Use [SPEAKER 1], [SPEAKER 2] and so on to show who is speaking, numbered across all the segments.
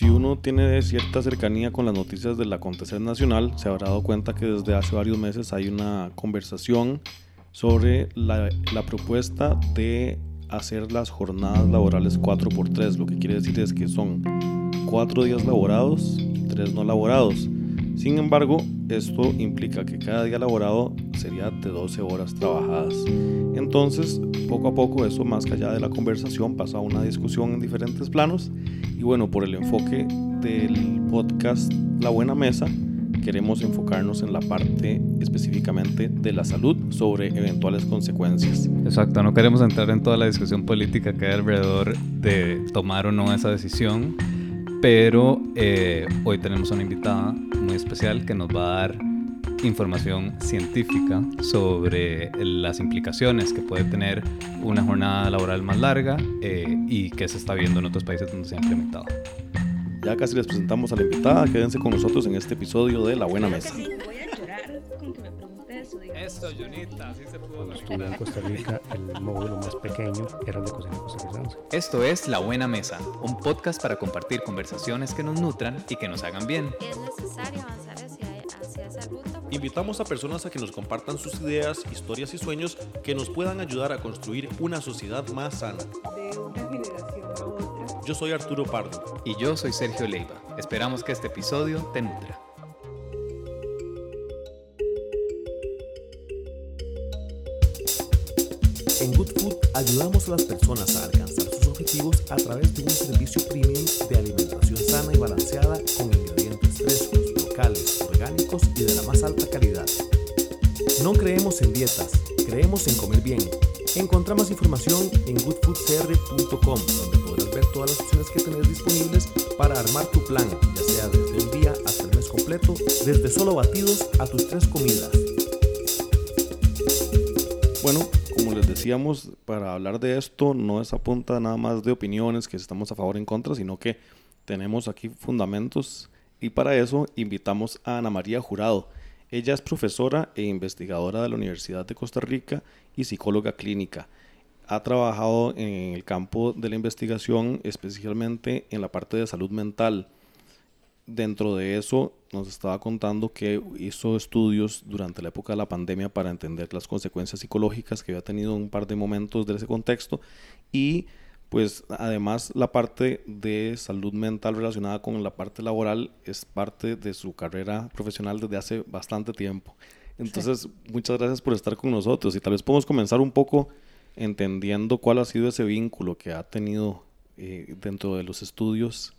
[SPEAKER 1] Si uno tiene cierta cercanía con las noticias del acontecer nacional, se habrá dado cuenta que desde hace varios meses hay una conversación sobre la, la propuesta de hacer las jornadas laborales 4x3. Lo que quiere decir es que son 4 días laborados y 3 no laborados. Sin embargo, esto implica que cada día laborado sería de 12 horas trabajadas. Entonces, poco a poco, eso más allá de la conversación pasa a una discusión en diferentes planos. Y bueno, por el enfoque del podcast La Buena Mesa, queremos enfocarnos en la parte específicamente de la salud sobre eventuales consecuencias.
[SPEAKER 2] Exacto, no queremos entrar en toda la discusión política que hay alrededor de tomar o no esa decisión, pero eh, hoy tenemos una invitada muy especial que nos va a dar información científica sobre las implicaciones que puede tener una jornada laboral más larga eh, y que se está viendo en otros países donde se ha implementado.
[SPEAKER 1] Ya casi les presentamos a la invitada, quédense con nosotros en este episodio de La Buena Mesa.
[SPEAKER 2] Esto, Junita, así se pudo
[SPEAKER 3] Cuando estuve en Costa Rica, el módulo más pequeño era el de cocina costarricense.
[SPEAKER 2] Esto es La Buena Mesa, un podcast para compartir conversaciones que nos nutran y que nos hagan bien.
[SPEAKER 4] es necesario
[SPEAKER 1] Invitamos a personas a que nos compartan sus ideas, historias y sueños que nos puedan ayudar a construir una sociedad más sana.
[SPEAKER 5] De una generación a otra.
[SPEAKER 1] Yo soy Arturo Pardo.
[SPEAKER 2] Y yo soy Sergio Leiva. Esperamos que este episodio te nutra.
[SPEAKER 6] En Good Food ayudamos a las personas a alcanzar sus objetivos a través de un servicio premium de alimentación sana y balanceada con frescos, y de la más alta calidad. No creemos en dietas, creemos en comer bien. Encontra más información en goodfoodcr.com donde podrás ver todas las opciones que tenés disponibles para armar tu plan, ya sea desde un día hasta el mes completo, desde solo batidos a tus tres comidas.
[SPEAKER 1] Bueno, como les decíamos, para hablar de esto no es a punta nada más de opiniones que estamos a favor o en contra, sino que tenemos aquí fundamentos y para eso invitamos a Ana María Jurado. Ella es profesora e investigadora de la Universidad de Costa Rica y psicóloga clínica. Ha trabajado en el campo de la investigación, especialmente en la parte de salud mental. Dentro de eso nos estaba contando que hizo estudios durante la época de la pandemia para entender las consecuencias psicológicas que había tenido en un par de momentos de ese contexto y pues además la parte de salud mental relacionada con la parte laboral es parte de su carrera profesional desde hace bastante tiempo. Entonces, muchas gracias por estar con nosotros y tal vez podemos comenzar un poco entendiendo cuál ha sido ese vínculo que ha tenido eh, dentro de los estudios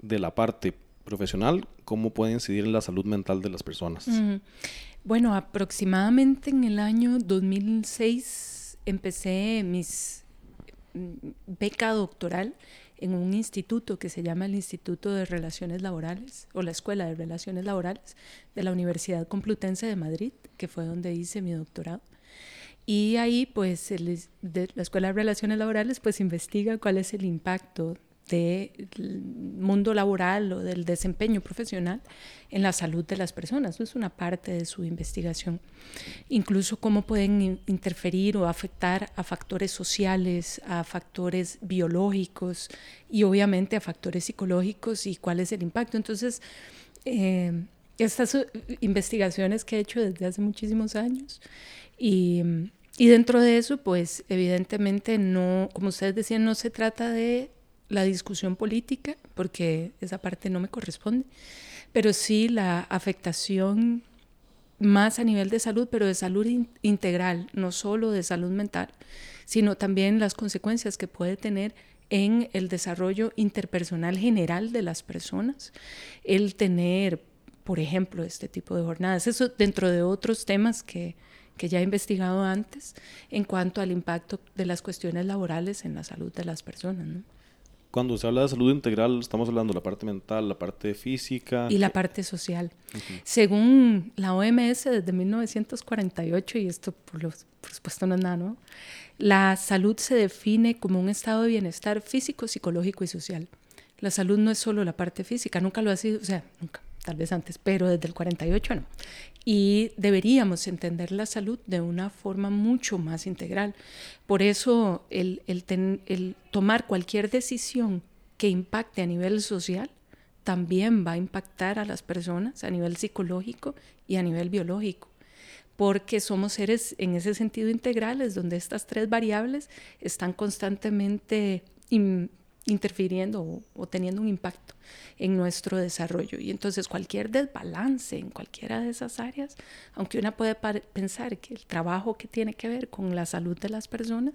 [SPEAKER 1] de la parte profesional, cómo puede incidir en la salud mental de las personas.
[SPEAKER 5] Bueno, aproximadamente en el año 2006 empecé mis beca doctoral en un instituto que se llama el Instituto de Relaciones Laborales o la Escuela de Relaciones Laborales de la Universidad Complutense de Madrid, que fue donde hice mi doctorado. Y ahí, pues, la Escuela de Relaciones Laborales, pues, investiga cuál es el impacto del mundo laboral o del desempeño profesional en la salud de las personas. Eso es una parte de su investigación. Incluso cómo pueden in- interferir o afectar a factores sociales, a factores biológicos y obviamente a factores psicológicos y cuál es el impacto. Entonces, eh, estas eh, investigaciones que he hecho desde hace muchísimos años y, y dentro de eso, pues evidentemente no, como ustedes decían, no se trata de la discusión política, porque esa parte no me corresponde, pero sí la afectación más a nivel de salud, pero de salud in- integral, no solo de salud mental, sino también las consecuencias que puede tener en el desarrollo interpersonal general de las personas, el tener, por ejemplo, este tipo de jornadas. Eso dentro de otros temas que, que ya he investigado antes en cuanto al impacto de las cuestiones laborales en la salud de las personas. ¿no?
[SPEAKER 1] Cuando se habla de salud integral, estamos hablando de la parte mental, la parte física.
[SPEAKER 5] y la parte social. Según la OMS desde 1948, y esto por, los- por supuesto no es nada, ¿no? La salud se define como un estado de bienestar físico, psicológico y social. La salud no es solo la parte física, nunca lo ha sido, o sea, nunca, tal vez antes, pero desde el 48 no. Y deberíamos entender la salud de una forma mucho más integral. Por eso el, el el tomar cualquier decisión que impacte a nivel social también va a impactar a las personas a nivel psicológico y a nivel biológico, porque somos seres en ese sentido integrales, donde estas tres variables están constantemente interfiriendo o, teniendo un impacto en nuestro desarrollo. Y entonces cualquier desbalance en cualquiera de esas áreas, aunque una puede pensar que el trabajo que tiene que ver con la salud de las personas,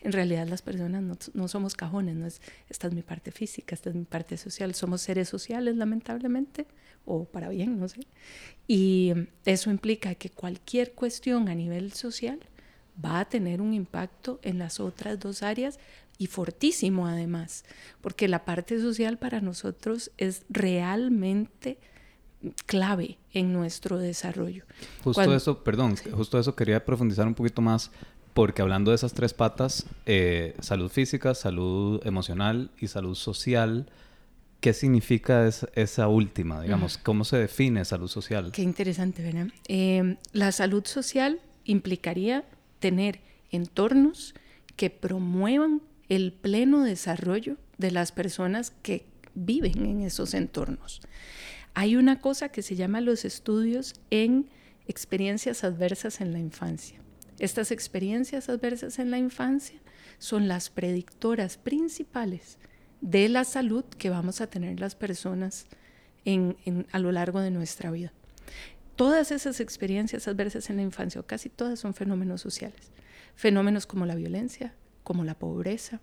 [SPEAKER 5] en realidad las personas no, no somos cajones, no es, esta es mi parte física, esta es mi parte social, somos seres sociales lamentablemente, o para bien, no sé. Y eso implica que cualquier cuestión a nivel social va a tener un impacto en las otras dos áreas y fortísimo además, porque la parte social para nosotros es realmente clave en nuestro desarrollo.
[SPEAKER 2] Justo eso, perdón, justo eso quería profundizar un poquito más, porque hablando de esas tres patas, eh, salud física, salud emocional y salud social, ¿qué significa esa última? Digamos, ¿cómo se define salud social?
[SPEAKER 5] Qué interesante, ¿verdad? Eh, la salud social implicaría tener entornos que promuevan el pleno desarrollo de las personas que viven en esos entornos. Hay una cosa que se llama los estudios en experiencias adversas en la infancia. Estas experiencias adversas en la infancia son las predictoras principales de la salud que vamos a tener las personas a lo largo de nuestra vida. Todas esas experiencias adversas en la infancia, o casi todas, son fenómenos sociales. Fenómenos como la violencia, como la pobreza,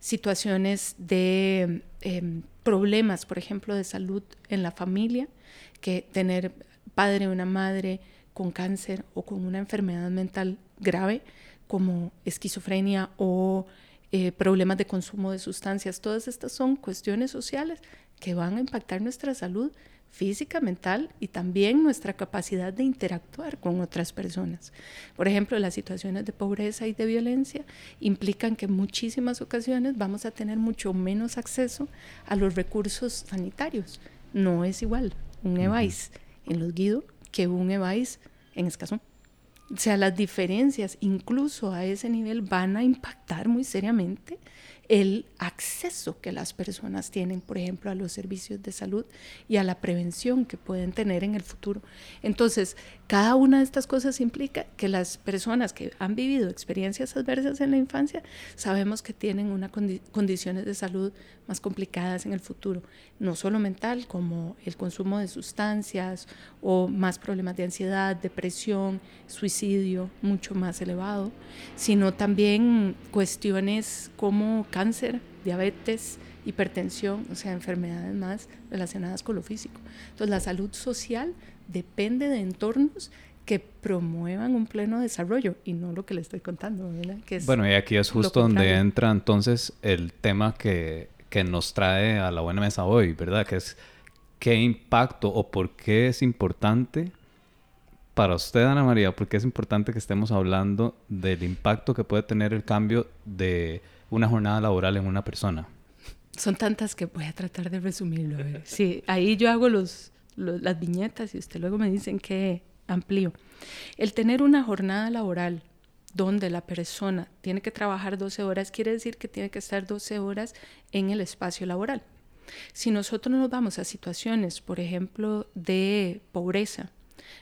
[SPEAKER 5] situaciones de em, problemas, por ejemplo, de salud en la familia, que tener padre o una madre con cáncer o con una enfermedad mental grave como esquizofrenia o eh, problemas de consumo de sustancias. Todas estas son cuestiones sociales que van a impactar nuestra salud física, mental y también nuestra capacidad de interactuar con otras personas. Por ejemplo, las situaciones de pobreza y de violencia implican que en muchísimas ocasiones vamos a tener mucho menos acceso a los recursos sanitarios. No es igual un EVAIS en los Guido que un EVAIS en Escazón. O sea, las diferencias incluso a ese nivel van a impactar muy seriamente el acceso que las personas tienen, por ejemplo, a los servicios de salud y a la prevención que pueden tener en el futuro. Entonces, cada una de estas cosas implica que las personas que han vivido experiencias adversas en la infancia, sabemos que tienen unas condiciones de salud más complicadas en el futuro, no solo mental, como el consumo de sustancias o más problemas de ansiedad, depresión, suicidio, mucho más elevado, sino también cuestiones como cáncer, diabetes, hipertensión, o sea, enfermedades más relacionadas con lo físico. Entonces, la salud social depende de entornos que promuevan un pleno desarrollo y no lo que le estoy contando, ¿verdad?
[SPEAKER 2] bueno, y aquí es justo donde entra entonces el tema que, que nos trae a la buena mesa hoy, ¿verdad? Que es qué impacto o por qué es importante para usted, Ana María, por qué es importante que estemos hablando del impacto que puede tener el cambio de una jornada laboral en una persona.
[SPEAKER 5] Son tantas que voy a tratar de resumirlo. Sí, ahí yo hago los, las viñetas y usted luego me dicen que amplío. El tener una jornada laboral donde la persona tiene que trabajar 12 horas quiere decir que tiene que estar 12 horas en el espacio laboral. Si nosotros nos vamos a situaciones, por ejemplo, de pobreza,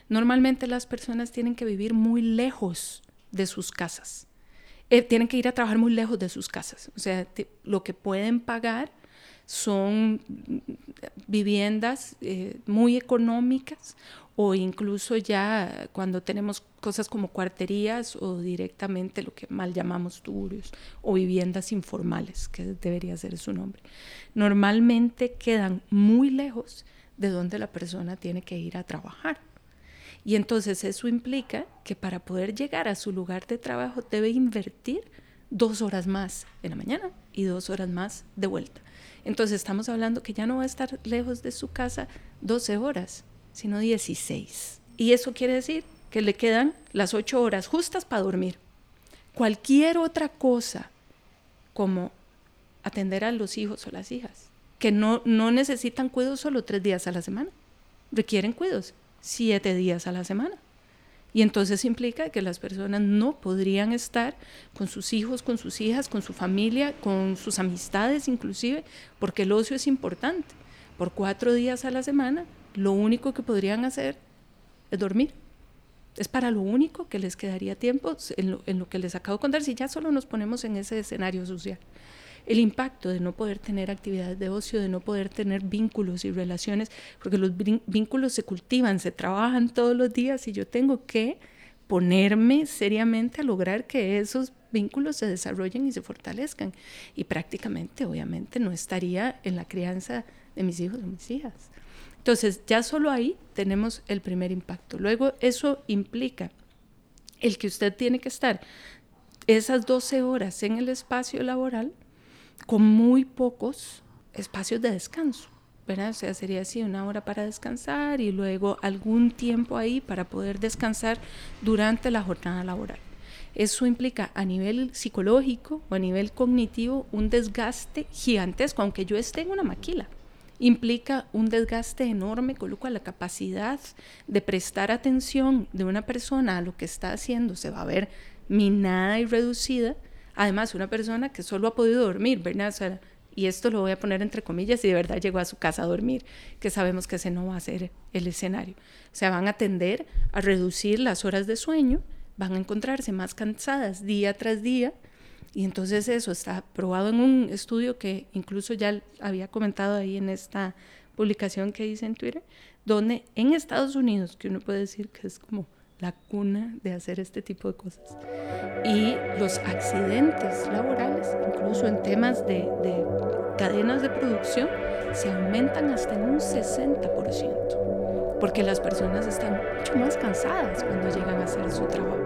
[SPEAKER 5] normalmente las personas tienen que vivir muy lejos de sus casas. Eh, tienen que ir a trabajar muy lejos de sus casas. O sea, lo que pueden pagar son viviendas eh, muy económicas o incluso ya cuando tenemos cosas como cuarterías o directamente lo que mal llamamos turios o viviendas informales, que debería ser su nombre. Normalmente quedan muy lejos de donde la persona tiene que ir a trabajar. Y entonces eso implica que para poder llegar a su lugar de trabajo debe invertir dos horas más en la mañana y dos horas más de vuelta. Entonces estamos hablando que ya no va a estar lejos de su casa 12 horas, sino 16. Y eso quiere decir que le quedan las 8 horas justas para dormir. Cualquier otra cosa, como atender a los hijos o las hijas, que no, no necesitan cuidados solo tres días a la semana, requieren cuidados siete días a la semana. Y entonces implica que las personas no podrían estar con sus hijos, con sus hijas, con su familia, con sus amistades inclusive, porque el ocio es importante. por cuatro días a la semana, lo único que podrían hacer es dormir. Es para lo único que les quedaría tiempo en lo, en lo que les acabo de contar, si ya solo nos ponemos en ese escenario social el impacto de no poder tener actividades de ocio, de no poder tener vínculos y relaciones, porque los vínculos se cultivan, se trabajan todos los días y yo tengo que ponerme seriamente a lograr que esos vínculos se desarrollen y se fortalezcan. Y prácticamente, obviamente, no estaría en la crianza de mis hijos o mis hijas. Entonces, ya solo ahí tenemos el primer impacto. Luego, eso implica el que usted tiene que estar esas 12 horas en el espacio laboral con muy pocos espacios de descanso. ¿verdad? O sea, sería así una hora para descansar y luego algún tiempo ahí para poder descansar durante la jornada laboral. Eso implica a nivel psicológico o a nivel cognitivo un desgaste gigantesco, aunque yo esté en una maquila. Implica un desgaste enorme, con lo cual la capacidad de prestar atención de una persona a lo que está haciendo se va a ver minada y reducida Además, una persona que solo ha podido dormir, ¿verdad? y esto lo voy a poner entre comillas, y de verdad llegó a su casa a dormir, que sabemos que ese no va a ser el escenario. O sea, van a tender a reducir las horas de sueño, van a encontrarse más cansadas día tras día, y entonces eso está probado en un estudio que incluso ya había comentado ahí en esta publicación que hice en Twitter, donde en Estados Unidos, que uno puede decir que es como la cuna de hacer este tipo de cosas. Y los accidentes laborales, incluso en temas de, de cadenas de producción, se aumentan hasta en un 60%, porque las personas están mucho más cansadas cuando llegan a hacer su trabajo.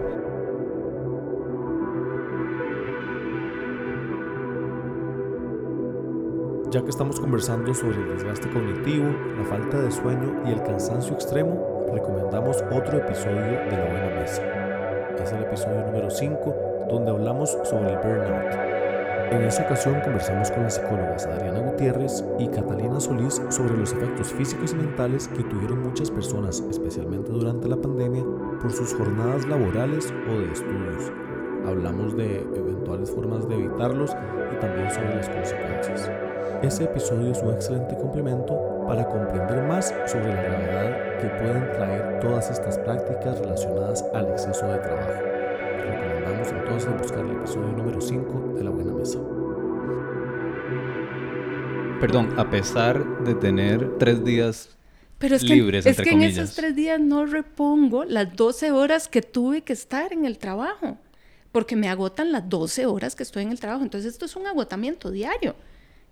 [SPEAKER 6] Ya que estamos conversando sobre el desgaste cognitivo, la falta de sueño y el cansancio extremo, recomendamos otro episodio de La Buena Mesa. Es el episodio número 5 donde hablamos sobre el burnout. En esa ocasión conversamos con las psicólogas Adriana Gutiérrez y Catalina Solís sobre los efectos físicos y mentales que tuvieron muchas personas, especialmente durante la pandemia, por sus jornadas laborales o de estudios. Hablamos de eventuales formas de evitarlos y también sobre las consecuencias. Ese episodio es un excelente complemento para comprender más sobre la gravedad que pueden traer todas estas prácticas relacionadas al exceso de trabajo. Entonces buscar el episodio número 5 de La Buena Mesa.
[SPEAKER 2] Perdón, a pesar de tener tres días
[SPEAKER 5] pero es
[SPEAKER 2] libres,
[SPEAKER 5] que, es que en esos tres días no repongo las 12 horas que tuve que estar en el trabajo, porque me agotan las 12 horas que estoy en el trabajo. Entonces esto es un agotamiento diario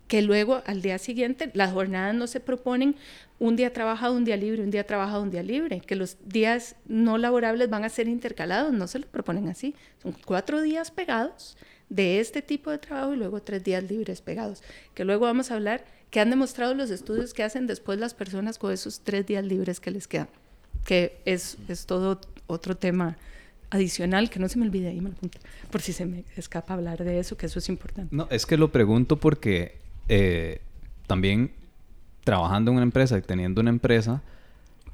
[SPEAKER 5] que luego al día siguiente las jornadas no se proponen un día trabajado, un día libre, un día trabajado, un día libre, que los días no laborables van a ser intercalados, no se lo proponen así. Son cuatro días pegados de este tipo de trabajo y luego tres días libres pegados, que luego vamos a hablar que han demostrado los estudios que hacen después las personas con esos tres días libres que les quedan, que es, es todo otro tema adicional, que no se me olvide ahí, por si se me escapa hablar de eso, que eso es importante.
[SPEAKER 2] No, es que lo pregunto porque eh, también trabajando en una empresa y teniendo una empresa,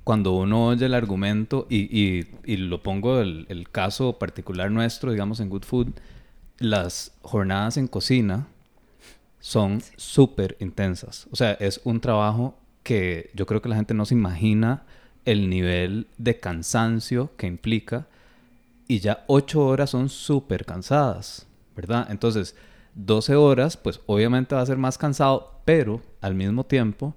[SPEAKER 2] cuando uno oye el argumento, y, y, lo pongo el, el, caso particular nuestro, digamos en Good Food, las jornadas en cocina son súper intensas. O sea, es un trabajo que yo creo que la gente no se imagina el nivel de cansancio que implica. Y ya ocho horas son súper cansadas, ¿verdad? Entonces, 12 horas, pues obviamente va a ser más cansado, pero al mismo tiempo,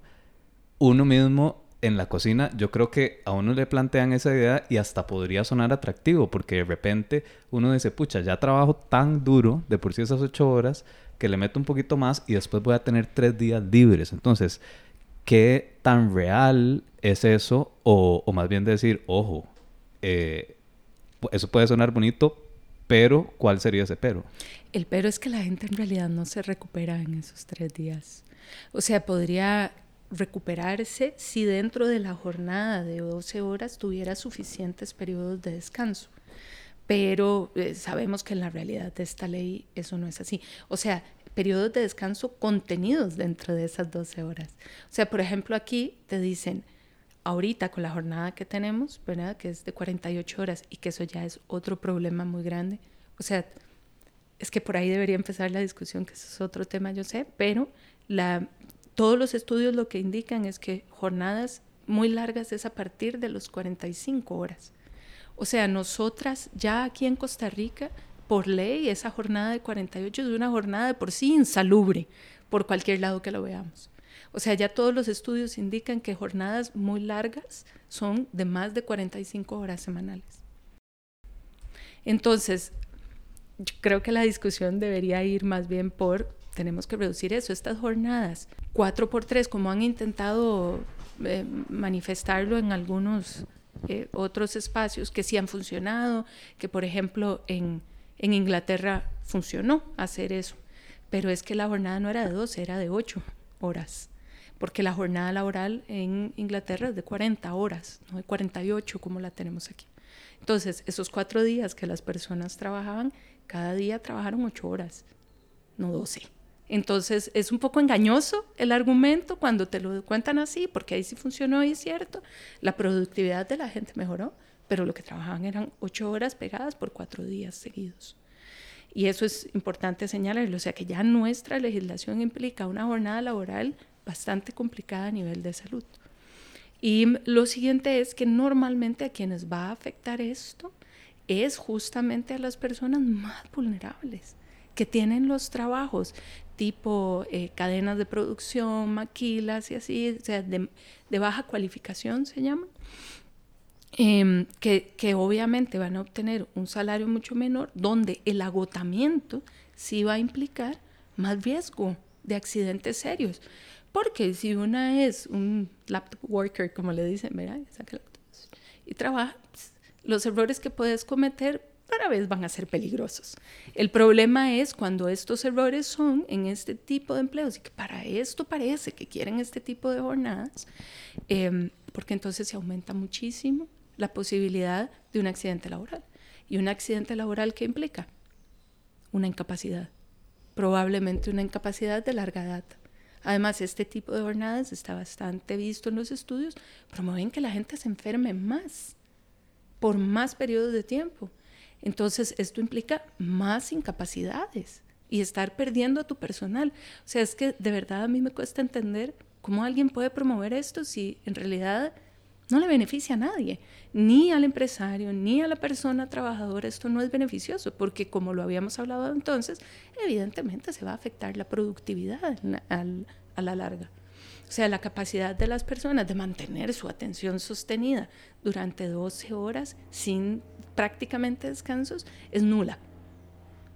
[SPEAKER 2] uno mismo en la cocina, yo creo que a uno le plantean esa idea y hasta podría sonar atractivo, porque de repente uno dice, pucha, ya trabajo tan duro, de por sí esas 8 horas, que le meto un poquito más y después voy a tener 3 días libres. Entonces, ¿qué tan real es eso? O, más bien decir, ojo, eh, eso puede sonar bonito, pero ¿cuál sería ese pero?
[SPEAKER 5] El pero es que la gente en realidad no se recupera en esos tres días. O sea, podría recuperarse si dentro de la jornada de 12 horas tuviera suficientes periodos de descanso. Pero eh, sabemos que en la realidad de esta ley eso no es así. O sea, periodos de descanso contenidos dentro de esas 12 horas. O sea, por ejemplo, aquí te dicen, ahorita con la jornada que tenemos, ¿verdad? Que es de 48 horas y que eso ya es otro problema muy grande. O sea, es que por ahí debería empezar la discusión, que eso es otro tema, yo sé, pero todos los estudios lo que indican es que jornadas muy largas es a partir de los 45 horas. O sea, nosotras ya aquí en Costa Rica, por ley, esa jornada de 48 es una jornada de por sí insalubre, por cualquier lado que lo veamos. O sea, ya todos los estudios indican que jornadas muy largas son de más de 45 horas semanales. Entonces, creo que la discusión debería ir más bien por, tenemos que reducir eso, estas jornadas, 4 por 3, como han intentado eh, manifestarlo en algunos eh, otros espacios que sí han funcionado, que por ejemplo en, en Inglaterra funcionó hacer eso, pero es que la jornada no era de 12, era de 8 horas porque la jornada laboral en Inglaterra es de 40 horas, no de 48 como la tenemos aquí. Entonces, esos cuatro días que las personas trabajaban, cada día trabajaron ocho horas, no 12. Entonces, es un poco engañoso el argumento cuando te lo cuentan así, porque ahí sí funcionó y es cierto, la productividad de la gente mejoró, pero lo que trabajaban eran ocho horas pegadas por cuatro días seguidos. Y eso es importante señalarlo, o sea que ya nuestra legislación implica una jornada laboral bastante complicada a nivel de salud. Y lo siguiente es que normalmente a quienes va a afectar esto es justamente a las personas más vulnerables, que tienen los trabajos tipo eh, cadenas de producción, maquilas y así, o sea, de, baja cualificación se llaman, em, que, que obviamente van a obtener un salario mucho menor, donde el agotamiento sí va a implicar más riesgo de accidentes serios. Porque si una es un laptop worker, como le dicen, ¿verdad? Y trabaja, pues, los errores que puedes cometer cada vez van a ser peligrosos. El problema es cuando estos errores son en este tipo de empleos y que para esto parece que quieren este tipo de jornadas, em, porque entonces se aumenta muchísimo la posibilidad de un accidente laboral. ¿Y un accidente laboral qué implica? Una incapacidad, probablemente una incapacidad de larga data. Además, este tipo de jornadas está bastante visto en los estudios, promueven que la gente se enferme más, por más periodos de tiempo. Entonces, esto implica más incapacidades y estar perdiendo a tu personal. O sea, es que de verdad a mí me cuesta entender cómo alguien puede promover esto si en realidad no le beneficia a nadie, ni al empresario, ni a la persona trabajadora. Esto no es beneficioso porque, como lo habíamos hablado entonces, evidentemente se va a afectar la productividad a la larga. O sea, la capacidad de las personas de mantener su atención sostenida durante 12 horas sin prácticamente descansos es nula.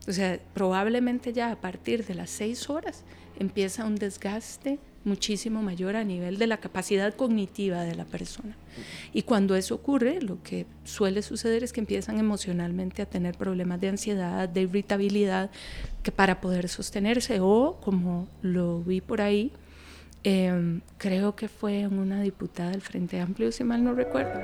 [SPEAKER 5] O sea, probablemente ya a partir de las 6 horas empieza un desgaste muchísimo mayor a nivel de la capacidad cognitiva de la persona. Y cuando eso ocurre, lo que suele suceder es que empiezan emocionalmente a tener problemas de ansiedad, de irritabilidad, que para poder sostenerse o, como lo vi por ahí, Em, creo que fue una diputada del Frente Amplio, si mal no recuerdo.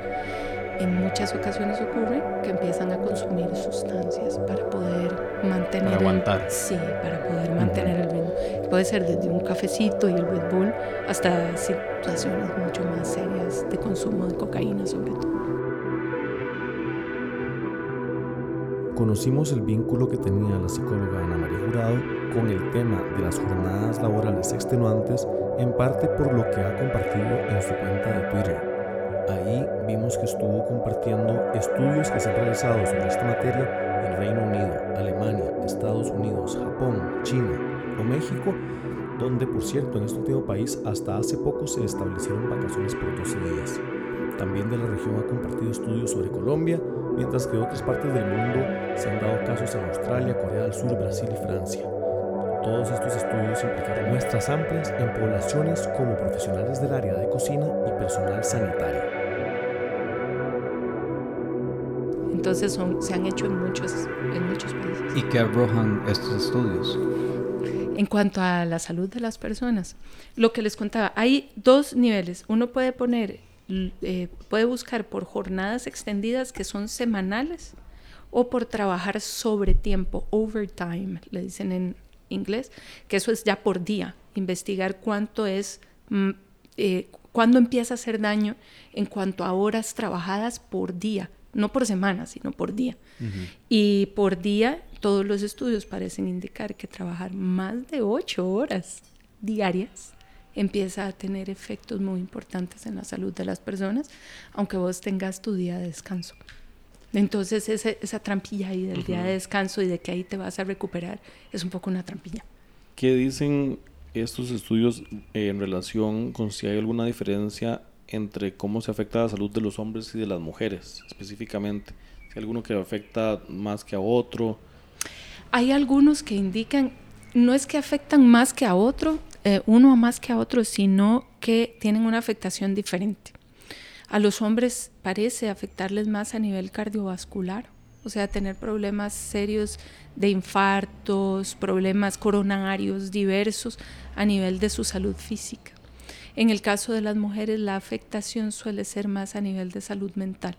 [SPEAKER 5] En muchas ocasiones ocurre que empiezan a consumir sustancias para poder mantener.
[SPEAKER 2] Para aguantar.
[SPEAKER 5] sí, para poder mantener el. Puede ser desde un cafecito y el Red Bull hasta situaciones mucho más serias de consumo de cocaína, sobre todo.
[SPEAKER 6] Conocimos el vínculo que tenía la psicóloga Ana María Jurado con el tema de las jornadas laborales extenuantes en parte por lo que ha compartido en su cuenta de Twitter. Ahí vimos que estuvo compartiendo estudios que se han realizado sobre esta materia en Reino Unido, Alemania, Estados Unidos, Japón, China México, donde por cierto en este último país hasta hace poco se establecieron vacaciones por 12 días. También de la región ha compartido estudios sobre Colombia, mientras que en otras partes del mundo se han dado casos en Australia, Corea del Sur, Brasil y Francia. Todos estos estudios implicaron muestras amplias en poblaciones como profesionales del área de cocina y personal sanitario.
[SPEAKER 5] Entonces se han hecho en muchos, en muchos países.
[SPEAKER 2] ¿Y qué arrojan estos estudios?
[SPEAKER 5] En cuanto a la salud de las personas, lo que les contaba, hay dos niveles. Uno puede poner, eh, puede buscar por jornadas extendidas que son semanales o por trabajar sobre tiempo, overtime, le dicen en, inglés, que eso es ya por día, investigar cuánto es, mm, eh, cuándo empieza a hacer daño en cuanto a horas trabajadas por día, no por semana, sino por día. Y por día, todos los estudios parecen indicar que trabajar más de ocho horas diarias empieza a tener efectos muy importantes en la salud de las personas, aunque vos tengas tu día de descanso. Entonces ese- esa trampilla ahí del día de descanso y de que ahí te vas a recuperar es un poco una trampilla.
[SPEAKER 1] ¿Qué dicen estos estudios en relación con si hay alguna diferencia entre cómo se afecta la salud de los hombres y de las mujeres específicamente? Si hay alguno que afecta más que a otro.
[SPEAKER 5] Hay algunos que indican, no es que afectan más que a otro, eh, uno más que a otro, sino que tienen una afectación diferente. A los hombres parece afectarles más a nivel cardiovascular, o sea, tener problemas serios de infartos, problemas coronarios diversos a nivel de su salud física. En el caso de las mujeres, la afectación suele ser más a nivel de salud mental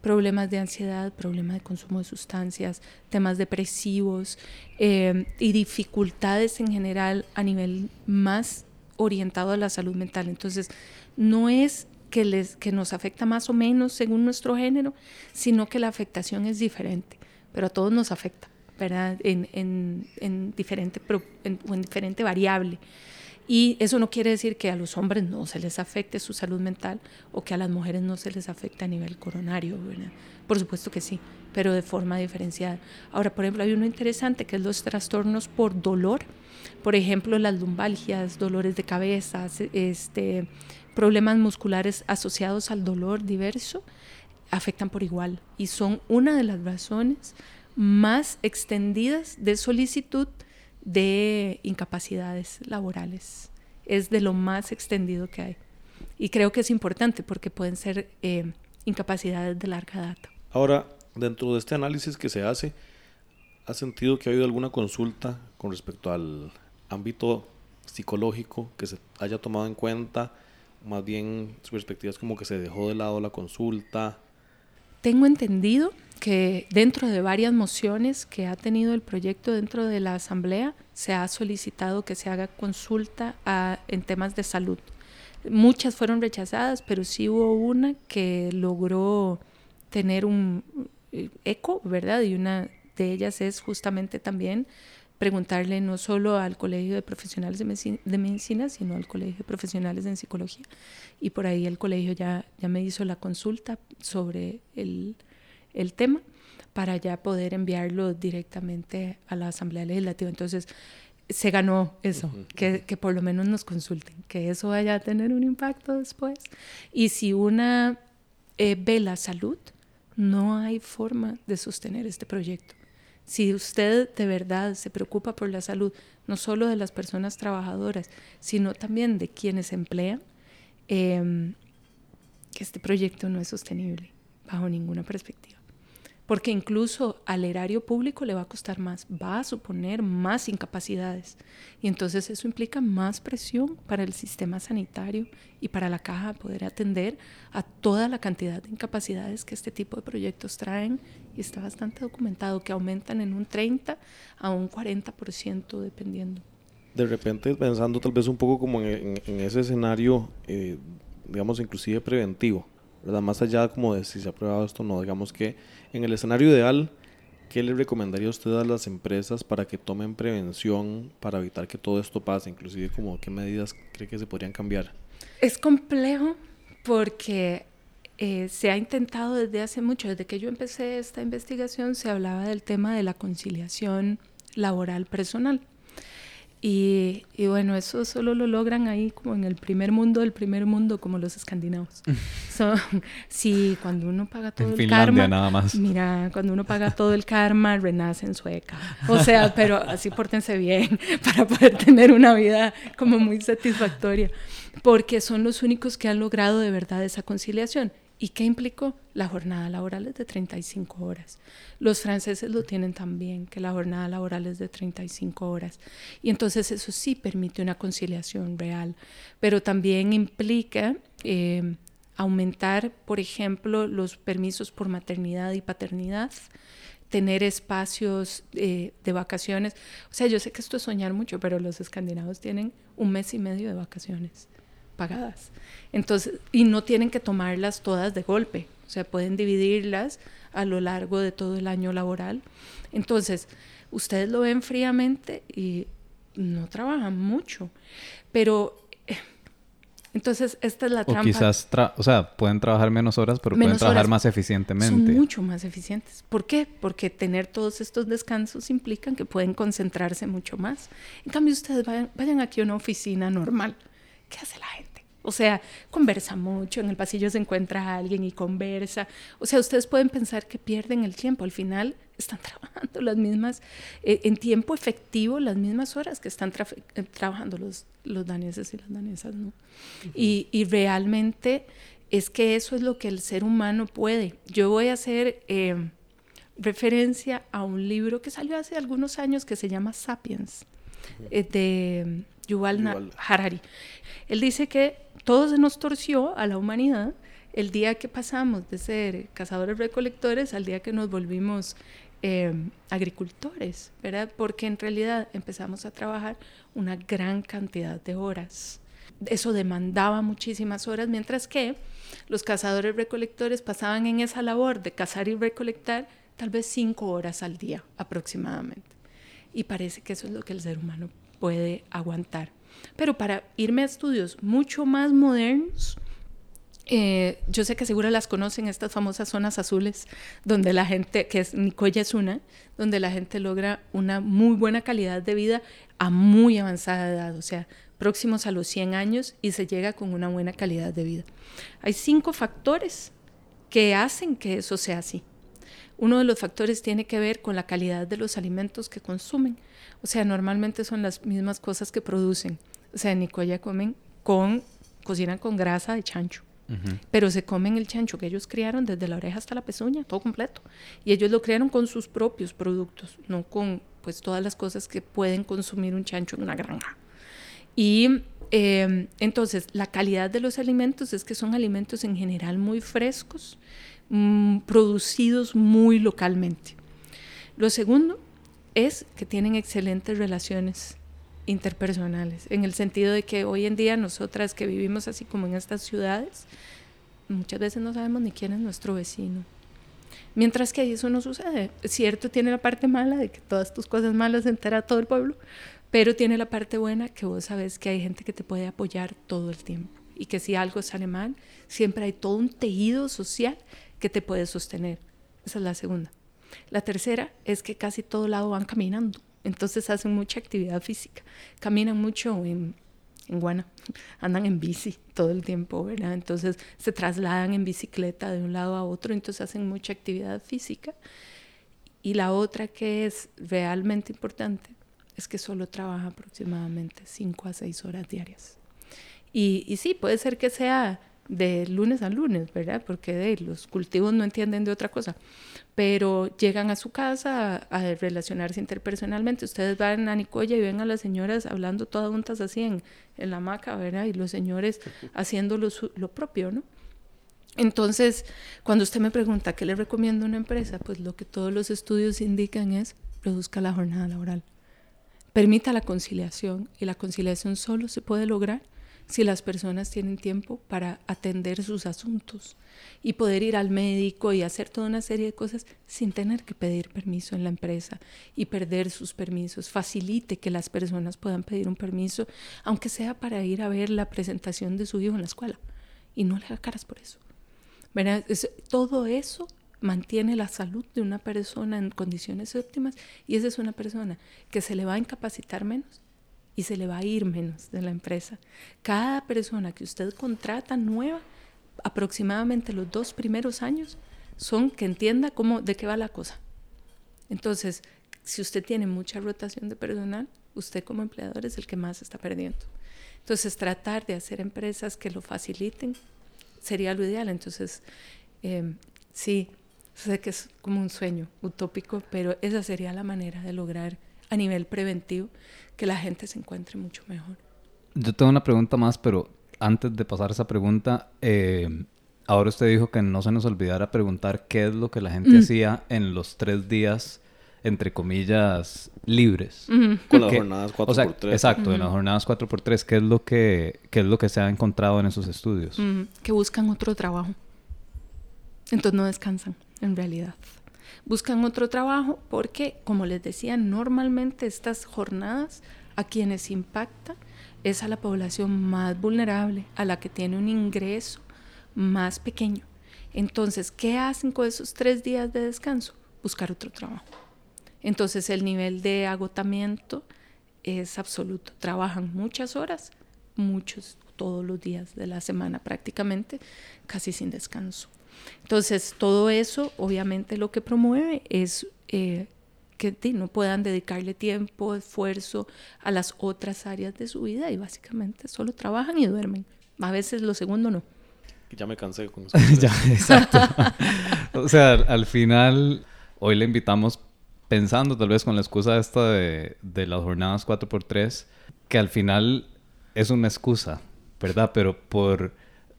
[SPEAKER 5] problemas de ansiedad, problemas de consumo de sustancias, temas depresivos eh, y dificultades en general a nivel más orientado a la salud mental. Entonces, no es que, les, que nos afecta más o menos según nuestro género, sino que la afectación es diferente, pero a todos nos afecta, ¿verdad? En, en, en diferente, en- en diferente variable. Y eso no quiere decir que a los hombres no se les afecte su salud mental o que a las mujeres no se les afecte a nivel coronario, ¿verdad? Por supuesto que sí, pero de forma diferenciada. Ahora, por ejemplo, hay uno interesante que es los trastornos por dolor. Por ejemplo, las lumbalgias, dolores de cabeza, este, problemas musculares asociados al dolor diverso, afectan por igual y son una de las razones más extendidas de solicitud de incapacidades laborales. Es de lo más extendido que hay. Y creo que es importante porque pueden ser eh, incapacidades de larga data.
[SPEAKER 1] Ahora, dentro de este análisis que se hace, ¿has sentido que ha habido alguna consulta con respecto al ámbito psicológico que se haya tomado en cuenta? Más bien, su perspectiva es como que se dejó de lado la consulta.
[SPEAKER 5] Tengo entendido que dentro de varias mociones que ha tenido el proyecto dentro de la Asamblea, se ha solicitado que se haga consulta en temas de salud. Muchas fueron rechazadas, pero sí hubo una que logró tener un eh, eco, ¿verdad? Y una de ellas es justamente también preguntarle no solo al Colegio de Profesionales de Medici- de Medicina, sino al Colegio de Profesionales en Psicología. Y por ahí el colegio ya, ya me hizo la consulta sobre el, el tema para ya poder enviarlo directamente a la Asamblea Legislativa. Entonces, se ganó eso, que, que por lo menos nos consulten, que eso vaya a tener un impacto después. Y si una eh, ve la salud, no hay forma de sostener este proyecto. Si usted de verdad se preocupa por la salud, no solo de las personas trabajadoras, sino también de quienes emplean, eh, que este proyecto no es sostenible bajo ninguna perspectiva. Porque incluso al erario público le va a costar más, va a suponer más incapacidades. Y entonces eso implica más presión para el sistema sanitario y para la caja poder atender a toda la cantidad de incapacidades que este tipo de proyectos traen. Y está bastante documentado que aumentan en un 30 a un 40% dependiendo.
[SPEAKER 1] De repente, pensando tal vez un poco como en, ese escenario, eh, digamos, inclusive preventivo, Más allá como de si se ha aprobado esto no, digamos que en el escenario ideal, ¿qué le recomendaría usted a las empresas para que tomen prevención para evitar que todo esto pase? Inclusive, como qué medidas cree que se podrían cambiar.
[SPEAKER 5] Es complejo porque eh, se ha intentado desde hace mucho, desde que yo empecé esta investigación, se hablaba del tema de la conciliación laboral personal. Y, y bueno, eso solo lo logran ahí como en el primer mundo del primer mundo, como los escandinavos. Son, sí, cuando uno paga todo
[SPEAKER 2] En
[SPEAKER 5] el
[SPEAKER 2] Finlandia
[SPEAKER 5] karma.
[SPEAKER 2] nada más.
[SPEAKER 5] Mira, cuando uno paga todo el karma, renace en sueca. O sea, pero así pórtense bien para poder tener una vida como muy satisfactoria. Porque son los únicos que han logrado de verdad esa conciliación. ¿Y qué implicó? La jornada laboral es de 35 horas. Los franceses lo tienen también, que la jornada laboral es de 35 horas. Y entonces eso sí permite una conciliación real, pero también implica eh, aumentar, por ejemplo, los permisos por maternidad y paternidad, tener espacios eh, de vacaciones. O sea, yo sé que esto es soñar mucho, pero los escandinavos tienen un mes y medio de vacaciones pagadas. Entonces, y no tienen que tomarlas todas de golpe, o sea, pueden dividirlas a lo largo de todo el año laboral. Entonces, ustedes lo ven fríamente y no trabajan mucho, pero eh, Entonces, esta es la
[SPEAKER 2] O
[SPEAKER 5] trampa.
[SPEAKER 2] quizás, tra- o sea, pueden trabajar menos horas, pero
[SPEAKER 5] Menos
[SPEAKER 2] pueden trabajar
[SPEAKER 5] horas.
[SPEAKER 2] más
[SPEAKER 5] son
[SPEAKER 2] eficientemente.
[SPEAKER 5] mucho más eficientes. ¿Por qué? Porque tener todos estos descansos implican que pueden concentrarse mucho más. En cambio, ustedes vayan, vayan aquí a una oficina normal. ¿Qué hace la gente? O sea, conversa mucho, en el pasillo se encuentra alguien y conversa. O sea, ustedes pueden pensar que pierden el tiempo. Al final están trabajando las mismas, eh, en tiempo efectivo, las mismas horas que están eh, trabajando los, los daneses y las danesas, ¿no? y, y realmente es que eso es lo que el ser humano puede. Yo voy a hacer eh, referencia a un libro que salió hace algunos años que se llama Sapiens, eh, de Yuval. Harari. Él dice que todo se nos torció a la humanidad el día que pasamos de ser cazadores recolectores al día que nos volvimos eh, agricultores, ¿verdad? Porque en realidad empezamos a trabajar una gran cantidad de horas. Eso demandaba muchísimas horas, mientras que los cazadores recolectores pasaban en esa labor de cazar y recolectar tal vez cinco horas al día aproximadamente. Y parece que eso es lo que el ser humano puede aguantar. Pero para irme a estudios mucho más modernos, eh, yo sé que seguro las conocen, estas famosas zonas azules, donde la gente, que es Nicoya es una, donde la gente logra una muy buena calidad de vida a muy avanzada edad, o sea, próximos a los 100 años y se llega con una buena calidad de vida. Hay cinco factores que hacen que eso sea así. Uno de los factores tiene que ver con la calidad de los alimentos que consumen. O sea, normalmente son las mismas cosas que producen. O sea, en Nicoya comen con, cocinan con grasa de chancho. Pero se comen el chancho que ellos criaron desde la oreja hasta la pezuña, todo completo. Y ellos lo criaron con sus propios productos, no con pues todas las cosas que pueden consumir un chancho en una granja. Y eh, entonces, la calidad de los alimentos es que son alimentos en general muy frescos, mm, producidos muy localmente. Lo segundo es que tienen excelentes relaciones interpersonales, en el sentido de que hoy en día nosotras que vivimos así como en estas ciudades, muchas veces no sabemos ni quién es nuestro vecino. Mientras que eso no sucede. Cierto, tiene la parte mala de que todas tus cosas malas se entera todo el pueblo, pero tiene la parte buena que vos sabes que hay gente que te puede apoyar todo el tiempo y que si algo sale mal, siempre hay todo un tejido social que te puede sostener. Esa es la segunda. La tercera es que casi todo lado van caminando, entonces hacen mucha actividad física, caminan mucho en, en Guana, andan en bici todo el tiempo, ¿verdad? Entonces se trasladan en bicicleta de un lado a otro, entonces hacen mucha actividad física. Y la otra que es realmente importante es que solo trabaja aproximadamente 5 a 6 horas diarias. Y, y sí, puede ser que sea de lunes a lunes, ¿verdad? Porque de, los cultivos no entienden de otra cosa, pero llegan a su casa a, relacionarse interpersonalmente. Ustedes van a Nicoya y ven a las señoras hablando todas juntas así en, en la hamaca, ¿verdad? Y los señores haciendo lo, su- lo propio, ¿no? Entonces, cuando usted me pregunta qué le recomiendo a una empresa, pues lo que todos los estudios indican es reduzca la jornada laboral. Permita la conciliación y la conciliación solo se puede lograr si las personas tienen tiempo para atender sus asuntos y poder ir al médico y hacer toda una serie de cosas sin tener que pedir permiso en la empresa y perder sus permisos. Facilite que las personas puedan pedir un permiso, aunque sea para ir a ver la presentación de su hijo en la escuela y no le haga caras por eso. todo eso mantiene la salud de una persona en condiciones óptimas y esa es una persona que se le va a incapacitar menos y se le va a ir menos de la empresa. Cada persona que usted contrata nueva, aproximadamente los dos primeros años, son que entienda cómo, de qué va la cosa. Entonces, si usted tiene mucha rotación de personal, usted como empleador es el que más está perdiendo. Entonces, tratar de hacer empresas que lo faciliten sería lo ideal. Entonces, eh, sí, sé que es como un sueño utópico, pero esa sería la manera de lograr a nivel preventivo que la gente se encuentre mucho mejor.
[SPEAKER 2] Yo tengo una pregunta más, pero antes de pasar esa pregunta, eh, ahora usted dijo que no se nos olvidara preguntar qué es lo que la gente
[SPEAKER 5] Mm.
[SPEAKER 2] hacía en los tres días, entre comillas, libres.
[SPEAKER 1] Con las jornadas 4
[SPEAKER 2] o sea,
[SPEAKER 1] por 3
[SPEAKER 2] exacto, en las jornadas 4x3, ¿qué es lo que, qué es lo que se ha encontrado en esos estudios?
[SPEAKER 5] Que buscan otro trabajo. Entonces no descansan, en realidad. Buscan otro trabajo porque, como les decía, normalmente estas jornadas a quienes impacta es a la población más vulnerable, a la que tiene un ingreso más pequeño. Entonces, ¿qué hacen con esos tres días de descanso? Buscar otro trabajo. Entonces, el nivel de agotamiento es absoluto. Trabajan muchas horas, muchos, todos los días de la semana prácticamente, casi sin descanso. Entonces, todo eso obviamente lo que promueve es eh, que no puedan dedicarle tiempo, esfuerzo a las otras áreas de su vida y básicamente solo trabajan y duermen. A veces lo segundo no.
[SPEAKER 1] Ya me cansé con eso.
[SPEAKER 2] ya, exacto. o sea, al final, hoy le invitamos pensando tal vez con la excusa esta de, de las jornadas 4x3, que al final es una excusa, ¿verdad? Pero por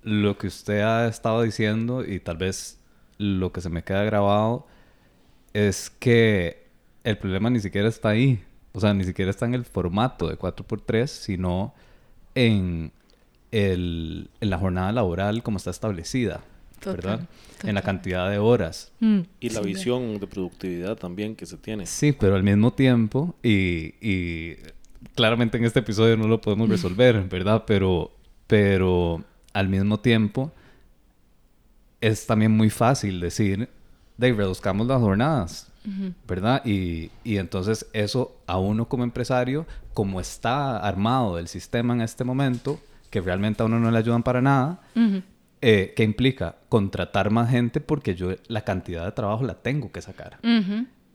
[SPEAKER 2] lo que usted ha estado diciendo y tal vez lo que se me queda grabado es que el problema ni siquiera está ahí. O sea, ni siquiera está en el formato de 4x3, sino en, el, en la jornada laboral como está establecida. ¿verdad? En la cantidad de horas.
[SPEAKER 5] Mm,
[SPEAKER 1] Y la
[SPEAKER 5] sí,
[SPEAKER 1] visión de productividad también que se tiene.
[SPEAKER 2] Sí, pero al mismo tiempo, y, y claramente en este episodio no lo podemos resolver, ¿verdad? Pero, pero al mismo tiempo es también muy fácil decir, de reduzcamos las jornadas, ¿verdad? Y, y entonces eso a uno como empresario, como está armado el sistema en este momento, que realmente a uno no le ayudan para nada,
[SPEAKER 5] Ujú.
[SPEAKER 2] eh, ¿qué implica? Contratar más gente porque yo la cantidad de trabajo la tengo que sacar.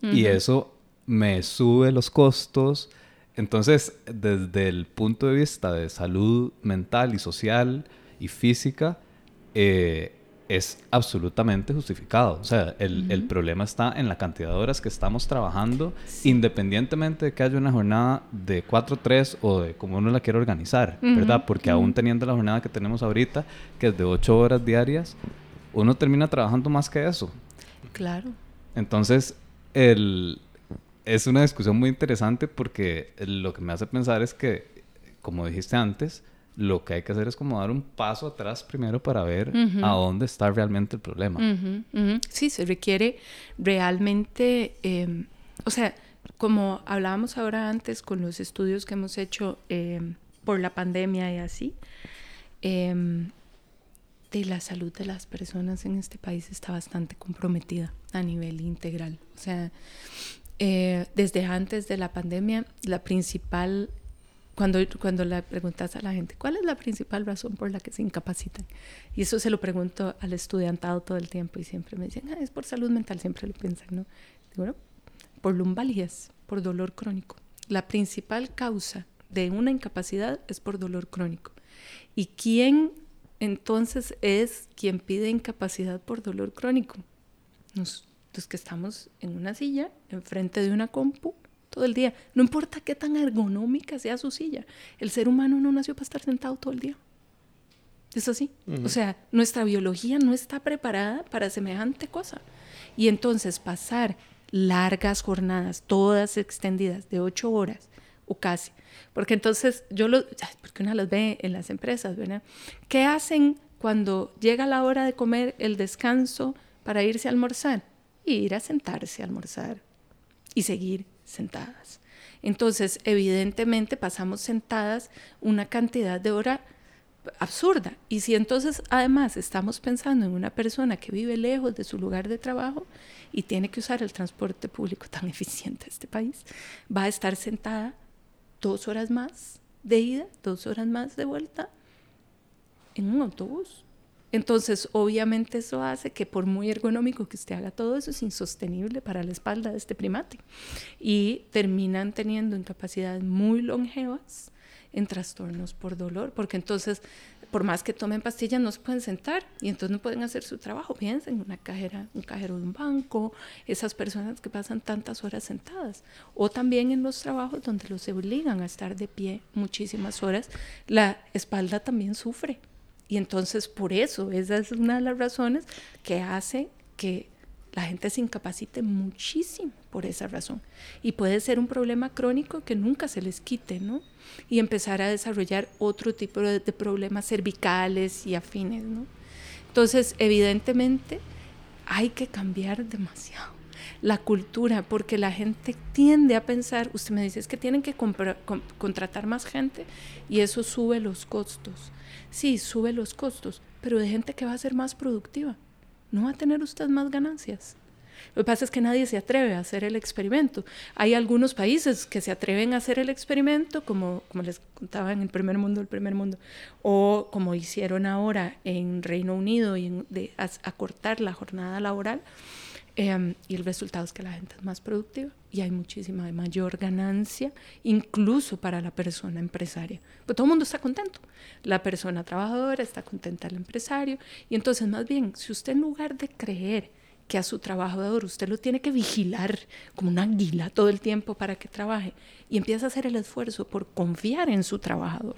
[SPEAKER 2] Y eso me sube los costos. Entonces, desde el punto de vista de salud mental y social y física, eh, es absolutamente justificado. O sea, el, el problema está en la cantidad de horas que estamos trabajando, independientemente de que haya una jornada de 4-3 o de cómo uno la quiera organizar, ¿verdad? Porque aún teniendo la jornada que tenemos ahorita, que es de 8 horas diarias, uno termina trabajando más que eso.
[SPEAKER 5] Claro.
[SPEAKER 2] Entonces, el, es una discusión muy interesante porque lo que me hace pensar es que, como dijiste antes, lo que hay que hacer es como dar un paso atrás primero para ver
[SPEAKER 5] Ujú.
[SPEAKER 2] a dónde está realmente el problema.
[SPEAKER 5] Ujú, ujú. Sí, se requiere realmente, eh, o sea, como hablábamos ahora antes con los estudios que hemos hecho eh, por la pandemia y así, eh, de la salud de las personas en este país está bastante comprometida a nivel integral. O sea, eh, desde antes de la pandemia, la principal, cuando, cuando le preguntas a la gente, ¿cuál es la principal razón por la que se incapacitan? Y eso se lo pregunto al estudiantado todo el tiempo y siempre me dicen, ah, es por salud mental, siempre lo piensan, ¿no? Digo, no, por lumbalgias, por dolor crónico. La principal causa de una incapacidad es por dolor crónico. ¿Y quién entonces es quien pide incapacidad por dolor crónico? Nos- los que estamos en una silla, enfrente de una compu, todo el día. No importa qué tan ergonómica sea su silla. El ser humano no nació para estar sentado todo el día. Es así. O sea, nuestra biología no está preparada para semejante cosa. Y entonces pasar largas jornadas, todas extendidas, de ocho horas o casi. Porque entonces yo lo, porque uno las ve en las empresas, ¿verdad? ¿Qué hacen cuando llega la hora de comer el descanso para irse a almorzar? Ir a sentarse a almorzar y seguir sentadas. Entonces, evidentemente pasamos sentadas una cantidad de hora absurda. Y si entonces además estamos pensando en una persona que vive lejos de su lugar de trabajo y tiene que usar el transporte público tan eficiente de este país, va a estar sentada dos horas más de ida, dos horas más de vuelta en un autobús. Entonces, obviamente eso hace que por muy ergonómico que usted haga todo eso, es insostenible para la espalda de este primate. Y terminan teniendo incapacidades muy longevas en trastornos por dolor, porque entonces, por más que tomen pastillas, no se pueden sentar y entonces no pueden hacer su trabajo. Piensen, una cajera, un cajero de un banco, esas personas que pasan tantas horas sentadas. O también en los trabajos donde los obligan a estar de pie muchísimas horas, la espalda también sufre. Y entonces por eso, esa es una de las razones que hace que la gente se incapacite muchísimo por esa razón. Y puede ser un problema crónico que nunca se les quite, ¿no? Y empezar a desarrollar otro tipo de, problemas cervicales y afines, ¿no? Entonces, evidentemente, hay que cambiar demasiado. la cultura, porque la gente tiende a pensar, usted me dice, es que tienen que contratar más gente y eso sube los costos. Sí, sube los costos, pero de gente que va a ser más productiva. No va a tener usted más ganancias. Lo que pasa es que nadie se atreve a hacer el experimento. Hay algunos países que se atreven a hacer el experimento, como, como les contaba en el primer mundo, el primer mundo, o como hicieron ahora en Reino Unido, y de acortar la jornada laboral. Em, y el resultado es que la gente es más productiva y hay muchísima mayor ganancia, incluso para la persona empresaria. Pues todo el mundo está contento. La persona trabajadora está contenta, el empresario. Y entonces, más bien, si usted en lugar de creer que a su trabajador usted lo tiene que vigilar como una águila todo el tiempo para que trabaje y empieza a hacer el esfuerzo por confiar en su trabajador,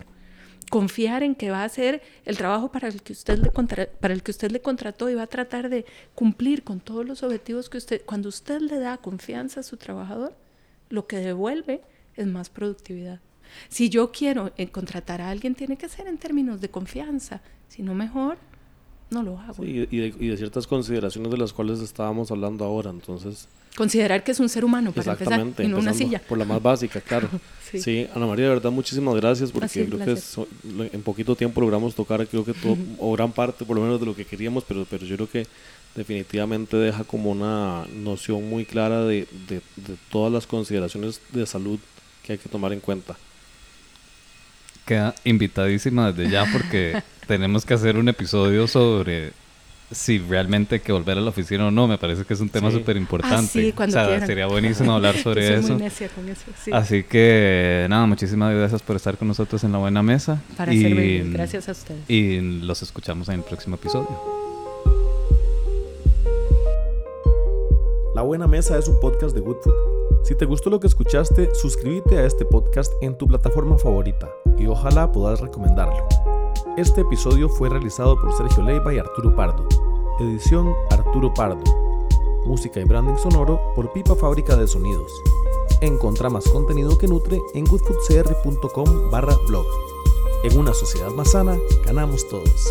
[SPEAKER 5] confiar en que va a hacer el trabajo para el que usted le para el que usted le contrató y va a tratar de cumplir con todos los objetivos que usted cuando usted le da confianza a su trabajador, lo que devuelve es más productividad. Si yo quiero eh, contratar a alguien tiene que ser en términos de confianza, si no mejor no lo hago.
[SPEAKER 1] y, de, ciertas consideraciones de las cuales estábamos hablando ahora, entonces...
[SPEAKER 5] Considerar que es un ser humano para empezar, no una silla.
[SPEAKER 1] Por la más básica, claro. sí. Ana María, de verdad, muchísimas gracias porque creo que en poquito tiempo logramos tocar, creo que todo, o gran parte por lo menos de lo que queríamos, pero, pero yo creo que definitivamente deja como una noción muy clara de, de, de todas las consideraciones de salud que hay que tomar en cuenta.
[SPEAKER 2] Queda invitadísima desde ya porque tenemos que hacer un episodio sobre si realmente hay que volver a la oficina o no. Me parece que es un tema súper importante.
[SPEAKER 5] Ah, o sea,
[SPEAKER 2] sería buenísimo hablar sobre eso. Así que nada, muchísimas gracias por estar con nosotros en la buena mesa.
[SPEAKER 5] Para y, servir. Gracias a ustedes.
[SPEAKER 2] Y los escuchamos en el próximo episodio.
[SPEAKER 6] La Buena Mesa es un podcast de Good Si te gustó lo que escuchaste, suscríbete a este podcast en tu plataforma favorita y ojalá puedas recomendarlo. Este episodio fue realizado por Sergio Leiva y Arturo Pardo. Edición Arturo Pardo. Música y branding sonoro por Pipa Fábrica de Sonidos. Encontra más contenido que nutre en goodfoodcr.com barra blog. En una sociedad más sana, ganamos todos.